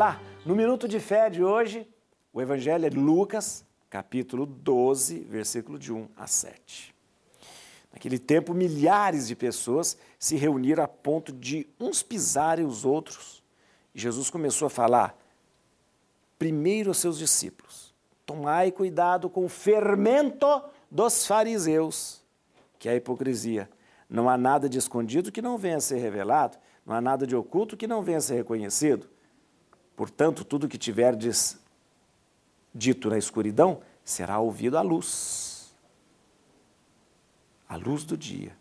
Olá, no Minuto de Fé de hoje, o Evangelho é de Lucas, capítulo 12, versículo de 1 a 7. Naquele tempo, milhares de pessoas se reuniram a ponto de uns pisarem os outros. E Jesus começou a falar primeiro aos seus discípulos: Tomai cuidado com o fermento dos fariseus, que é a hipocrisia. Não há nada de escondido que não venha a ser revelado, não há nada de oculto que não venha a ser reconhecido. Portanto, tudo que tiverdes dito na escuridão será ouvido à luz. À luz do dia.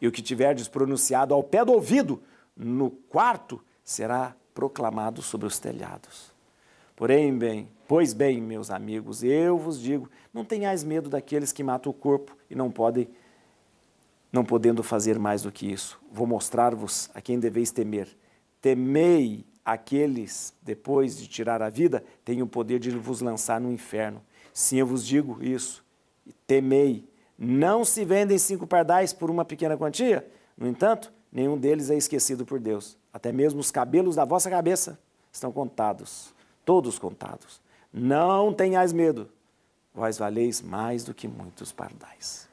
E o que tiverdes pronunciado ao pé do ouvido no quarto será proclamado sobre os telhados. Porém, bem, pois bem, meus amigos, eu vos digo, não tenhais medo daqueles que matam o corpo e não podem não podendo fazer mais do que isso. Vou mostrar-vos a quem deveis temer. Temei aqueles, depois de tirar a vida, têm o poder de vos lançar no inferno. Sim, eu vos digo isso. Temei. Não se vendem cinco pardais por uma pequena quantia? No entanto, nenhum deles é esquecido por Deus. Até mesmo os cabelos da vossa cabeça estão contados, todos contados. Não tenhais medo, vós valeis mais do que muitos pardais.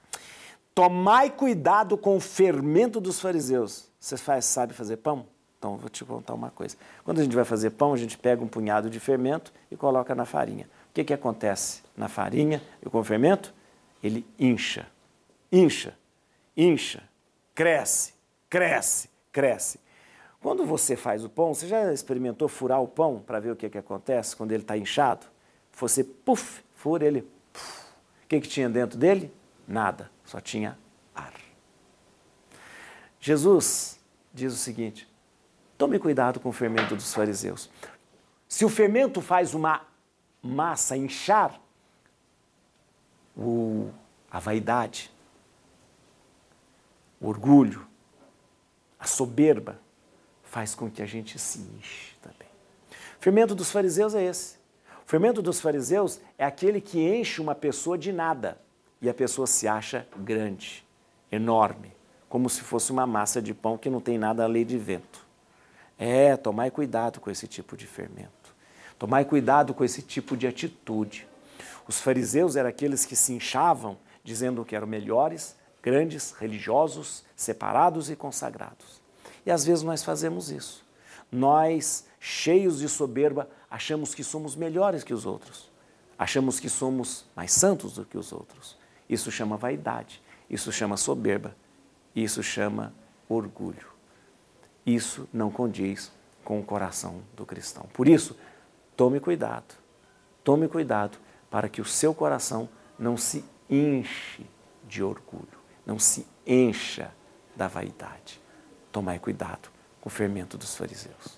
Tomai cuidado com o fermento dos fariseus. Você faz, sabe fazer pão? Então, vou te contar uma coisa. Quando a gente vai fazer pão, a gente pega um punhado de fermento e coloca na farinha. O que, que acontece na farinha e com o fermento? Ele incha, incha, incha, cresce, cresce, cresce. Quando você faz o pão, você já experimentou furar o pão para ver o que, que acontece quando ele está inchado? Você, puf, fura ele. O que, que tinha dentro dele? Nada, só tinha ar. Jesus diz o seguinte: tome cuidado com o fermento dos fariseus. Se o fermento faz uma massa inchar, o, a vaidade, o orgulho, a soberba, faz com que a gente se enche também. O fermento dos fariseus é esse. O fermento dos fariseus é aquele que enche uma pessoa de nada e a pessoa se acha grande, enorme, como se fosse uma massa de pão que não tem nada a lei de vento. É, tomai cuidado com esse tipo de fermento. Tomai cuidado com esse tipo de atitude. Os fariseus eram aqueles que se inchavam dizendo que eram melhores, grandes, religiosos, separados e consagrados. E às vezes nós fazemos isso. Nós, cheios de soberba, achamos que somos melhores que os outros. Achamos que somos mais santos do que os outros. Isso chama vaidade, isso chama soberba, isso chama orgulho. Isso não condiz com o coração do cristão. Por isso, tome cuidado, tome cuidado para que o seu coração não se enche de orgulho, não se encha da vaidade. Tomai cuidado com o fermento dos fariseus.